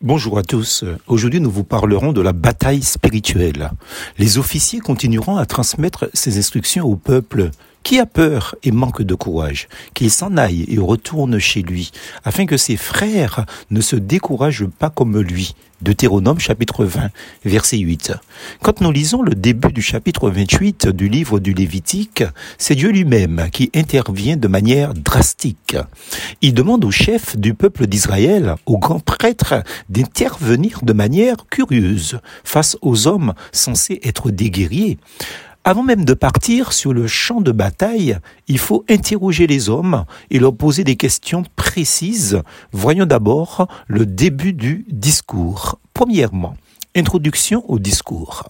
Bonjour à tous. Aujourd'hui, nous vous parlerons de la bataille spirituelle. Les officiers continueront à transmettre ces instructions au peuple qui a peur et manque de courage, qu'il s'en aille et retourne chez lui, afin que ses frères ne se découragent pas comme lui. Deutéronome chapitre 20, verset 8. Quand nous lisons le début du chapitre 28 du livre du Lévitique, c'est Dieu lui-même qui intervient de manière drastique. Il demande au chef du peuple d'Israël, au grand prêtre, d'intervenir de manière curieuse face aux hommes censés être des guerriers. Avant même de partir sur le champ de bataille, il faut interroger les hommes et leur poser des questions précises. Voyons d'abord le début du discours. Premièrement, introduction au discours.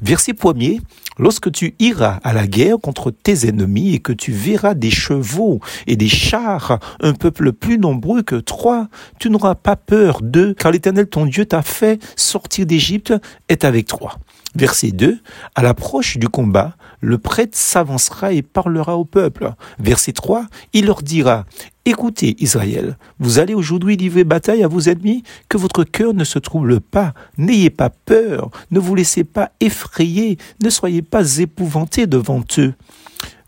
Verset premier, lorsque tu iras à la guerre contre tes ennemis et que tu verras des chevaux et des chars, un peuple plus nombreux que toi, tu n'auras pas peur d'eux, car l'Éternel ton Dieu t'a fait sortir d'Égypte, est avec toi. Verset 2, à l'approche du combat, le prêtre s'avancera et parlera au peuple. Verset 3, il leur dira, Écoutez Israël, vous allez aujourd'hui livrer bataille à vos ennemis, que votre cœur ne se trouble pas, n'ayez pas peur, ne vous laissez pas effrayer, ne soyez pas épouvantés devant eux.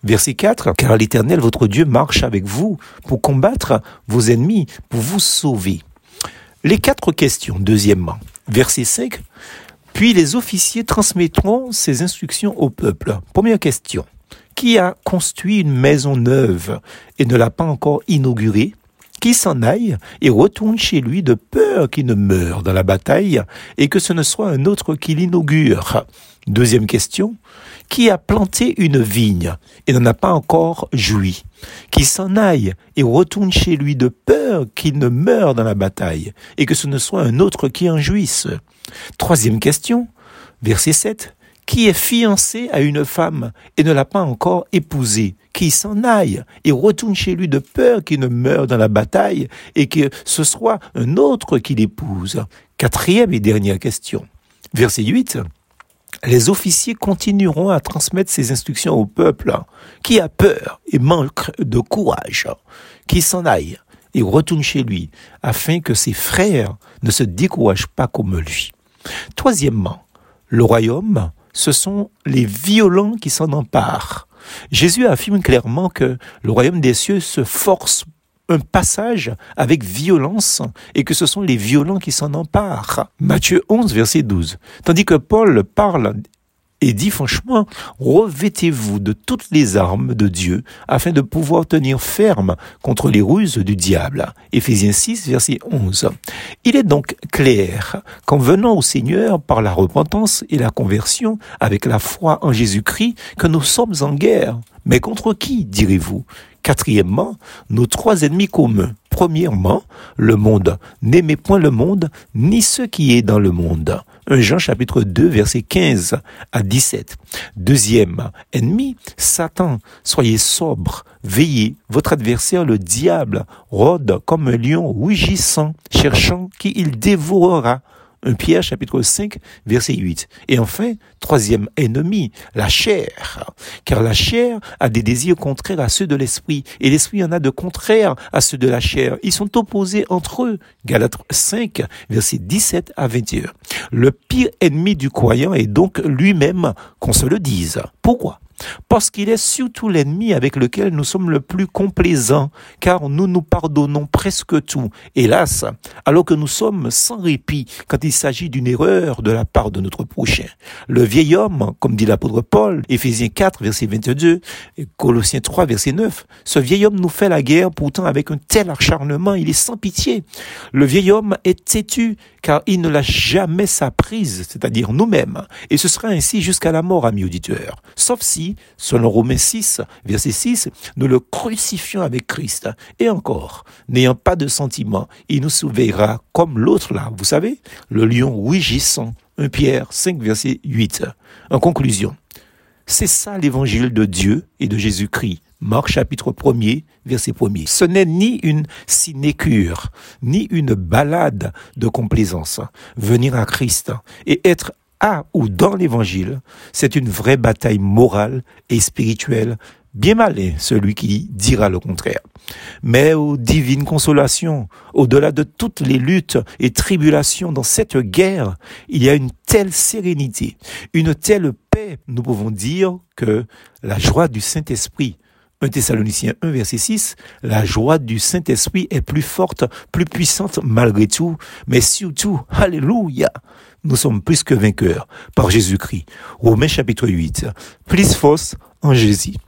Verset 4, car l'Éternel votre Dieu marche avec vous pour combattre vos ennemis, pour vous sauver. Les quatre questions, deuxièmement. Verset 5, puis les officiers transmettront ces instructions au peuple. Première question. Qui a construit une maison neuve et ne l'a pas encore inaugurée Qui s'en aille et retourne chez lui de peur qu'il ne meure dans la bataille et que ce ne soit un autre qui l'inaugure Deuxième question. Qui a planté une vigne et n'en a pas encore joui? Qui s'en aille et retourne chez lui de peur qu'il ne meure dans la bataille et que ce ne soit un autre qui en jouisse? Troisième question, verset 7. Qui est fiancé à une femme et ne l'a pas encore épousée, qui s'en aille et retourne chez lui de peur qu'il ne meure dans la bataille et que ce soit un autre qui l'épouse. Quatrième et dernière question. Verset 8. Les officiers continueront à transmettre ces instructions au peuple qui a peur et manque de courage, qui s'en aille et retourne chez lui, afin que ses frères ne se découragent pas comme lui. Troisièmement, le royaume, ce sont les violents qui s'en emparent. Jésus affirme clairement que le royaume des cieux se force un passage avec violence et que ce sont les violents qui s'en emparent. Matthieu 11, verset 12. Tandis que Paul parle et dit franchement, revêtez-vous de toutes les armes de Dieu afin de pouvoir tenir ferme contre les ruses du diable. Éphésiens 6, verset 11. Il est donc clair qu'en venant au Seigneur par la repentance et la conversion avec la foi en Jésus-Christ, que nous sommes en guerre. Mais contre qui, direz-vous? Quatrièmement, nos trois ennemis communs. Premièrement, le monde. N'aimez point le monde, ni ce qui est dans le monde. 1 Jean chapitre 2 verset 15 à 17. Deuxième ennemi, Satan. Soyez sobre, veillez. Votre adversaire, le diable, rôde comme un lion rugissant, cherchant qui il dévorera. 1 Pierre chapitre 5 verset 8. Et enfin, troisième ennemi, la chair. Car la chair a des désirs contraires à ceux de l'esprit et l'esprit en a de contraires à ceux de la chair. Ils sont opposés entre eux. Galates 5 verset 17 à 21. Le pire ennemi du croyant est donc lui-même, qu'on se le dise. Pourquoi? Parce qu'il est surtout l'ennemi avec lequel nous sommes le plus complaisants, car nous nous pardonnons presque tout, hélas, alors que nous sommes sans répit quand il s'agit d'une erreur de la part de notre prochain. Le vieil homme, comme dit l'apôtre Paul, Éphésiens 4, verset 22, et Colossiens 3, verset 9, ce vieil homme nous fait la guerre pourtant avec un tel acharnement, il est sans pitié. Le vieil homme est têtu, car il ne lâche jamais sa prise, c'est-à-dire nous-mêmes, et ce sera ainsi jusqu'à la mort, amis auditeurs, sauf si selon Romains 6, verset 6, nous le crucifions avec Christ. Et encore, n'ayant pas de sentiment, il nous surveillera comme l'autre là, vous savez, le lion rugissant. 1 Pierre 5, verset 8. En conclusion, c'est ça l'évangile de Dieu et de Jésus-Christ. Marc chapitre 1er, verset 1er. Ce n'est ni une sinécure, ni une balade de complaisance. Venir à Christ et être à ou dans l'évangile, c'est une vraie bataille morale et spirituelle Bien malin celui qui dira le contraire. Mais aux divines consolations, au-delà de toutes les luttes et tribulations dans cette guerre, il y a une telle sérénité, une telle paix, nous pouvons dire que la joie du Saint-Esprit 1 Thessaloniciens 1, verset 6, la joie du Saint-Esprit est plus forte, plus puissante malgré tout, mais surtout, Alléluia, nous sommes plus que vainqueurs par Jésus-Christ. Romains chapitre 8, plus force en Jésus.